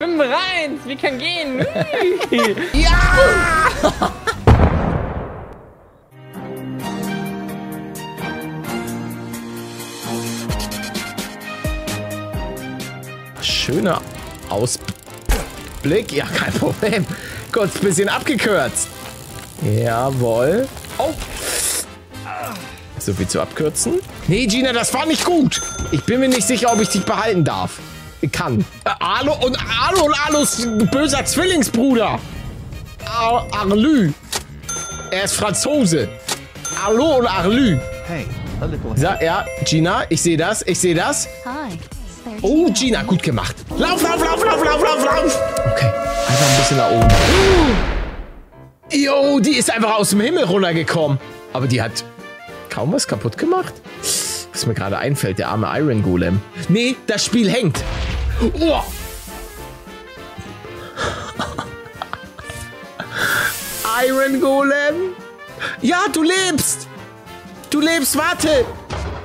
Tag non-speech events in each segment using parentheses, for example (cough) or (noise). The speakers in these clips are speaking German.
Schwimmen rein, wie kann gehen? (laughs) ja! Schöner Ausblick. Ja, kein Problem. Kurz ein bisschen abgekürzt. Jawohl. Oh. So viel zu abkürzen. Nee, Gina, das war nicht gut. Ich bin mir nicht sicher, ob ich dich behalten darf. Ich kann. Äh, Alo und Alo und Alos böser Zwillingsbruder. Ar Arlü. Er ist Franzose. Arlo und Arlü. Hey, a little. Sa ja, Gina, ich sehe das. Ich sehe das. Hi. Oh, Gina, gut gemacht. Lauf, lauf, lauf, lauf, lauf, lauf, lauf. Okay, einfach ein bisschen nach oben. Jo, die ist einfach aus dem Himmel runtergekommen. Aber die hat kaum was kaputt gemacht. Was mir gerade einfällt, der arme Iron Golem. Nee, das Spiel hängt. Oh. Iron Golem? Ja, du lebst! Du lebst, warte!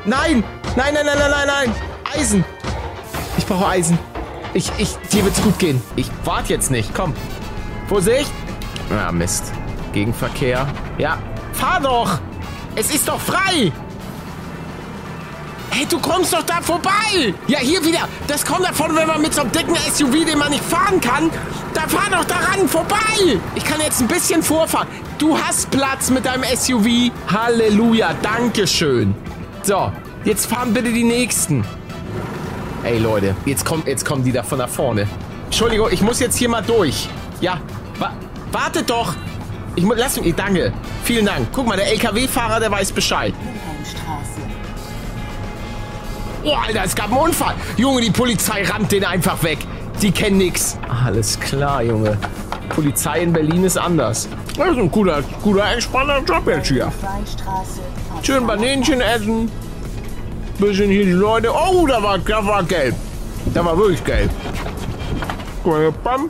Nein! Nein, nein, nein, nein, nein, nein! Eisen! Ich brauche Eisen. Ich, ich, dir wird's gut gehen. Ich warte jetzt nicht. Komm. Vorsicht! Ah, Mist. Gegenverkehr. Ja. Fahr doch! Es ist doch frei! Hey, du kommst doch da vorbei! Ja, hier wieder. Das kommt davon, wenn man mit so einem dicken SUV, den man nicht fahren kann, da fahr doch daran vorbei! Ich kann jetzt ein bisschen vorfahren. Du hast Platz mit deinem SUV. Halleluja, Dankeschön. So, jetzt fahren bitte die Nächsten. Ey, Leute, jetzt, kommt, jetzt kommen die da von da vorne. Entschuldigung, ich muss jetzt hier mal durch. Ja, wa wartet doch. Ich muss, lass mich, danke. Vielen Dank. Guck mal, der LKW-Fahrer, der weiß Bescheid. Oh, Alter, es gab einen Unfall. Junge, die Polizei rammt den einfach weg. Die kennen nix. Alles klar, Junge. Polizei in Berlin ist anders. Das ist ein guter, guter, entspannter Job jetzt hier. Schön Banänchen essen. Bisschen hier die Leute. Oh, da war, da war gelb. Da war wirklich gelb. Bam.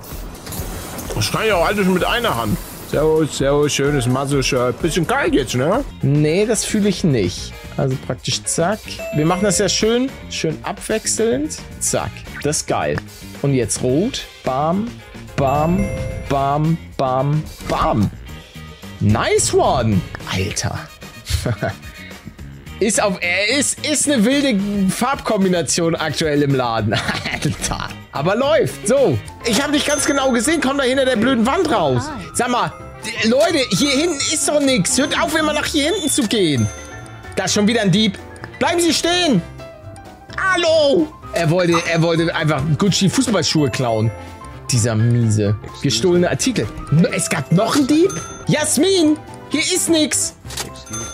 Das kann ich auch alles mit einer Hand. Servus, servus, schönes Masso-Shirt. Bisschen kalt jetzt, ne? Nee, das fühle ich nicht. Also praktisch zack. Wir machen das ja schön, schön abwechselnd. Zack. Das ist geil. Und jetzt rot. Bam, bam, bam, bam, bam. Nice one. Alter. (laughs) ist auf, ist, ist eine wilde Farbkombination aktuell im Laden. (laughs) Alter. Aber läuft. So. Ich habe nicht ganz genau gesehen. Komm da hinter der blöden Wand raus. Sag mal, Leute, hier hinten ist doch nichts. Hört auf, immer nach hier hinten zu gehen. Da ist schon wieder ein Dieb. Bleiben Sie stehen. Hallo. Er wollte, er wollte einfach Gucci Fußballschuhe klauen. Dieser miese. Gestohlene Artikel. Es gab noch einen Dieb? Jasmin, hier ist nichts.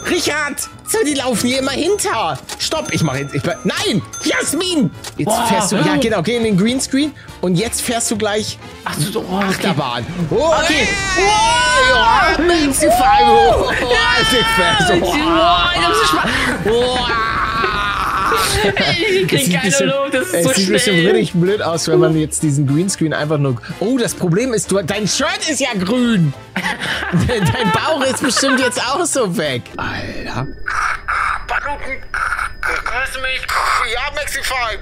Richard, so, die laufen hier immer hinter. Stopp, ich mache jetzt. Ich Nein, Jasmin. Jetzt Boah, fährst du. Ja, genau, geh in den Greenscreen. Und jetzt fährst du gleich Ach so, oh, Achterbahn. Okay. Oh, okay. Oh, ja, Maxi Five. (laughs) Oh, Alter, oh, oh, oh, ich krieg keine bisschen, Luft, das ist es so sieht ein bisschen richtig blöd aus, wenn man jetzt diesen Greenscreen einfach nur... Oh, das Problem ist, du, dein Shirt ist ja grün. (laughs) dein Bauch ist bestimmt jetzt auch so weg. Alter. Grüß mich. Ja, Maxify.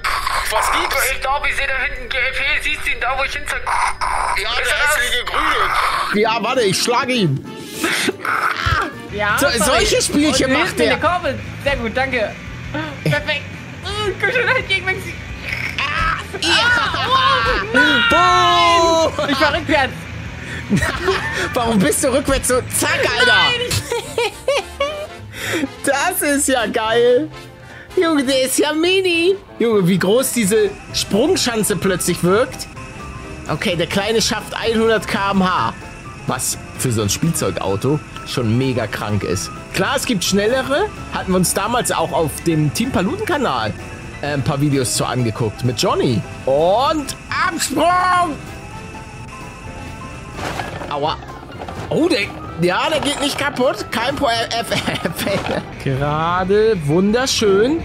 Was gibt's? Ich glaube, ich sehe da hinten GFE. Siehst du ihn da, wo ich hinzeig? Ja, der hässliche Grüne. Ja, warte, ich schlage ihn. Ja, so, solche Spielchen macht der. Sehr gut, danke. Perfekt. Uh, komm schon halt gegen Maxi. Ah, ja. oh, Ich fahr rückwärts. (laughs) Warum bist du rückwärts so? Zack, Alter. Nein. (laughs) Das ist ja geil. Junge, der ist ja mini. Junge, wie groß diese Sprungschanze plötzlich wirkt. Okay, der Kleine schafft 100 km/h. Was für so ein Spielzeugauto schon mega krank ist. Klar, es gibt schnellere. Hatten wir uns damals auch auf dem Team Paluten-Kanal äh, ein paar Videos zu angeguckt mit Johnny. Und Absprung! Aua. Oh, der, ja, der geht nicht kaputt. Kein Problem. Gerade, wunderschön.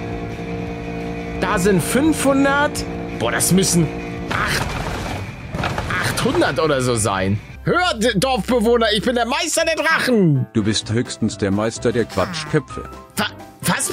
Da sind 500. Boah, das müssen 8, 800 oder so sein. Hört, Dorfbewohner, ich bin der Meister der Drachen. Du bist höchstens der Meister der Quatschköpfe. Was?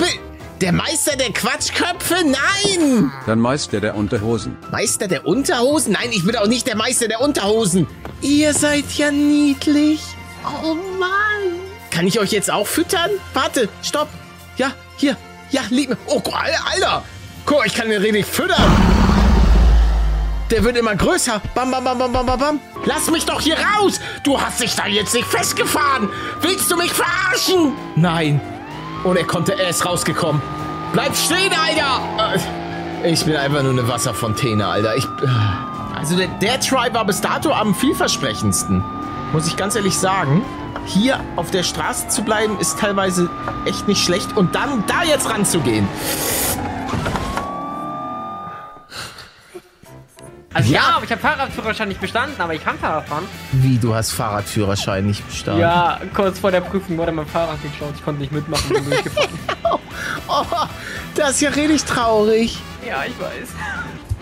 Der Meister der Quatschköpfe? Nein! Der Meister der Unterhosen. Meister der Unterhosen? Nein, ich bin auch nicht der Meister der Unterhosen. Ihr seid ja niedlich. Oh Mann. Kann ich euch jetzt auch füttern? Warte, stopp. Ja, hier. Ja, lieb mir. Oh Alter. Guck, ich kann den richtig füttern. Der wird immer größer. Bam, bam, bam, bam, bam, bam, bam. Lass mich doch hier raus. Du hast dich da jetzt nicht festgefahren. Willst du mich verarschen? Nein. Und er konnte, er ist rausgekommen. Bleib stehen, Alter. Äh, Ich bin einfach nur eine Wasserfontäne, Alter. Ich, äh, also der, der Try war bis dato am vielversprechendsten. Muss ich ganz ehrlich sagen. Hier auf der Straße zu bleiben, ist teilweise echt nicht schlecht. Und dann da jetzt ranzugehen. Also ja, Ja. aber ich habe Fahrradführerschein nicht bestanden, aber ich kann Fahrrad fahren. Wie, du hast Fahrradführerschein nicht bestanden? Ja, kurz vor der Prüfung wurde mein Fahrrad geklaut. Ich konnte nicht mitmachen bin durchgefahren. (laughs) Oh, das ist ja richtig traurig. ja, ich weiß.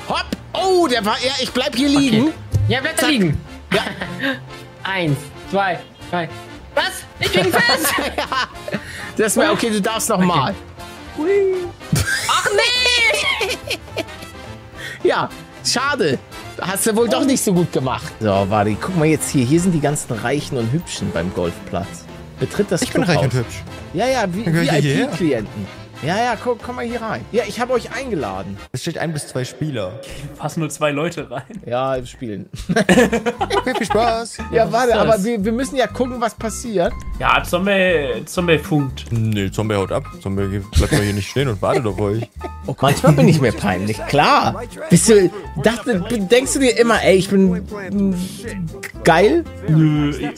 Hopp. Oh, der war... Ja, ich bleib hier liegen. Ja, bleib da liegen. Ja. (laughs) Eins, zwei, drei. Was? Ich bin fest! (laughs) Das war okay, du darfst noch mal. Ach nee! Ja, schade. Hast du wohl doch nicht so gut gemacht. So, warte, guck mal jetzt hier. Hier sind die ganzen Reichen und Hübschen beim Golfplatz. Betritt das Ich bin reich und Clubhaus. hübsch. Ja, ja, wie Dann gehör ich hierher. VIP-Klienten. Ja, ja, komm, komm mal hier rein. Ja, ich habe euch eingeladen. Es steht ein bis zwei Spieler. passen nur zwei Leute rein. Ja, wir spielen. (laughs) Okay, viel Spaß. Ja, warte, das? aber wir, wir müssen ja gucken, was passiert. Ja, Zombie, Zombie funkt. Nee, Zombie haut ab. Zombie bleibt mal hier nicht stehen und wartet auf euch. Oh, manchmal bin ich mir peinlich, klar. Bist du, dachte, denkst du dir immer, ey, ich bin geil? Nö, ich-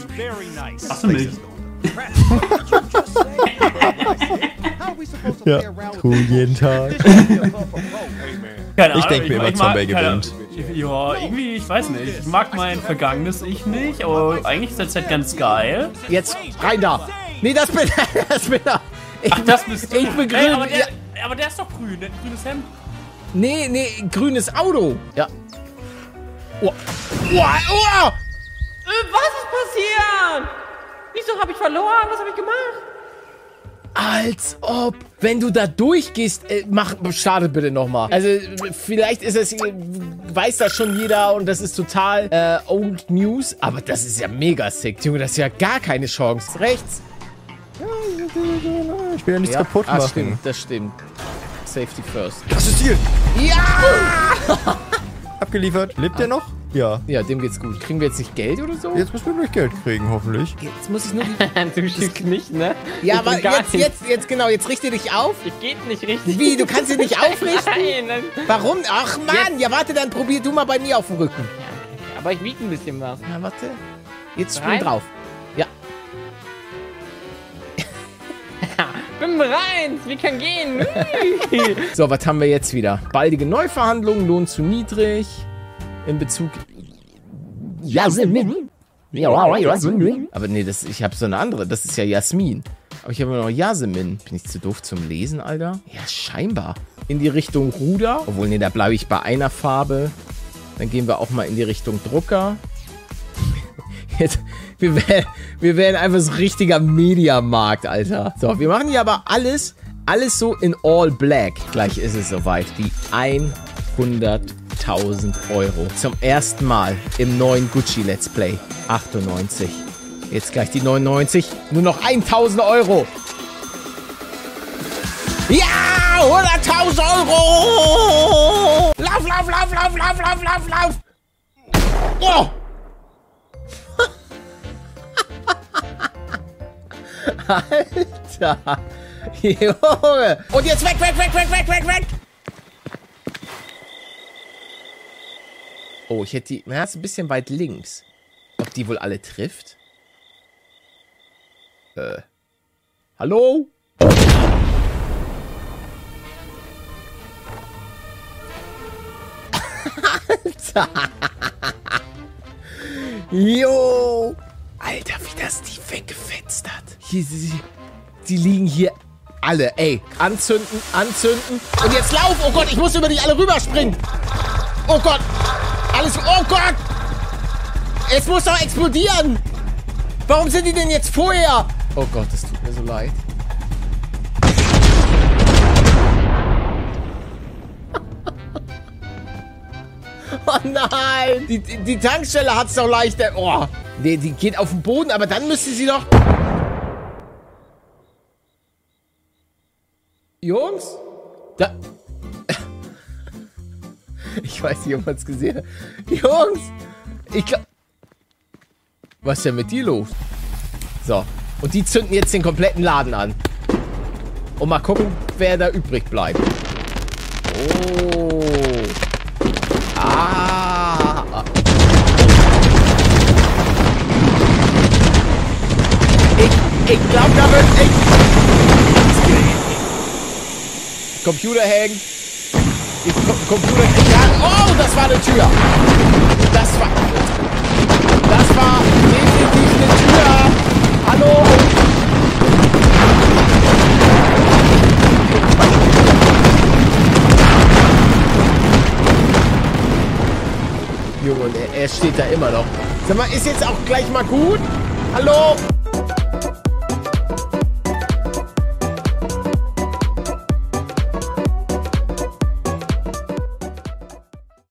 hast du mich? (laughs) Ja, cool, jeden Tag. Keine Ich denk mir immer, mag- Zombie gewinnt. Ja, irgendwie, ich weiß nicht. Ich mag mein vergangenes Ich nicht, aber eigentlich ist das halt ganz geil. Jetzt rein da. Nee, das bin, (laughs) das bin da. Ich, Ach, das bist du. Ich bin grün. aber, der, ja, aber der ist doch grün, der hat ein grünes Hemd. nee, nee, grünes Auto. Ja. Oh. Oh, oh. Was ist passiert? Wieso habe ich verloren? Was habe ich gemacht? Als ob, wenn du da durchgehst, äh, mach, startet bitte nochmal. Also, vielleicht ist es, äh, weiß das schon jeder und das ist total äh, Old News, aber das ist ja mega sick, Junge, das ist ja gar keine Chance. Rechts. Ich will ja nichts Ja, kaputt ah, machen. stimmt, das stimmt. Safety first. Das ist Ziel. Ja! (laughs) Abgeliefert. Lebt der noch? Ja. Ja, dem geht's gut. Kriegen wir jetzt nicht Geld oder so? Jetzt müssen wir gleich Geld kriegen, hoffentlich. Jetzt muss ich nur die... (laughs) du schickst nicht, ne? Ja, Ich aber jetzt, jetzt, jetzt genau, jetzt richte dich auf. Ich geht nicht richtig. Wie, du kannst dich nicht (laughs) aufrichten? Nein, nein. Warum? Ach Mann, ja warte, dann probier du mal bei mir auf dem Rücken. Aber ich wiege ein bisschen was. Ja, warte. Jetzt spring Rein? drauf. Ja. (laughs) Bin bereit. Wir können gehen. So, was haben wir jetzt wieder? Baldige Neuverhandlungen, Lohn zu niedrig. In Bezug. Jasmin. Aber nee, das, ich habe so eine andere. Das ist ja Jasmin. Aber ich habe noch Jasmin. Bin ich zu doof zum Lesen, Alter? Ja, scheinbar. In die Richtung Ruder. Obwohl, nee, da bleibe ich bei einer Farbe. Dann gehen wir auch mal in die Richtung Drucker. (laughs) Jetzt, wir, werden, wir werden einfach so ein richtiger Mediamarkt, Alter. So, wir machen hier aber alles, alles so in all black. Gleich ist es soweit. Die 100.000 Euro. Zum ersten Mal im neuen Gucci Let's Play. 98. Jetzt gleich die 99. Nur noch 1.000 Euro. Ja, 100.000 Euro. Lauf, lauf, lauf, lauf, lauf, lauf, lauf, lauf. Oh. (laughs) Alter. Junge. Und jetzt weg, weg, weg, weg, weg, weg, weg. Oh, ich hätte die... Na, ist ein bisschen weit links. Ob die wohl alle trifft? Äh. Hallo? Alter. (laughs) Jo. Alter, wie das die weggefetzt hat. Hier, sie, die liegen hier alle. Ey, anzünden, anzünden. Und jetzt lauf. Oh Gott, ich muss über die alle rüberspringen. Oh Gott. Alles. Oh Gott! Es muss doch explodieren! Warum sind die denn jetzt vorher? Oh Gott, es tut mir so leid. (laughs) oh nein! Die, die Tankstelle es doch leichter. Oh. Nee, die geht auf den Boden, aber dann müsste sie doch. Jungs? Da. (laughs) Ich weiß nicht, ob man es gesehen hat. Jungs! Ich glaub... Was ist denn mit dir los? So. Und die zünden jetzt den kompletten Laden an. Und mal gucken, wer da übrig bleibt. Oh. Ah. Ich, ich glaube, da wird... Ich, Computer hängen. Die Co Computer kriegt an. Oh, das war eine Tür. Das war... Das war definitiv eine Tür. Hallo? Junge, er steht da immer noch. Sag mal, ist jetzt auch gleich mal gut? Hallo?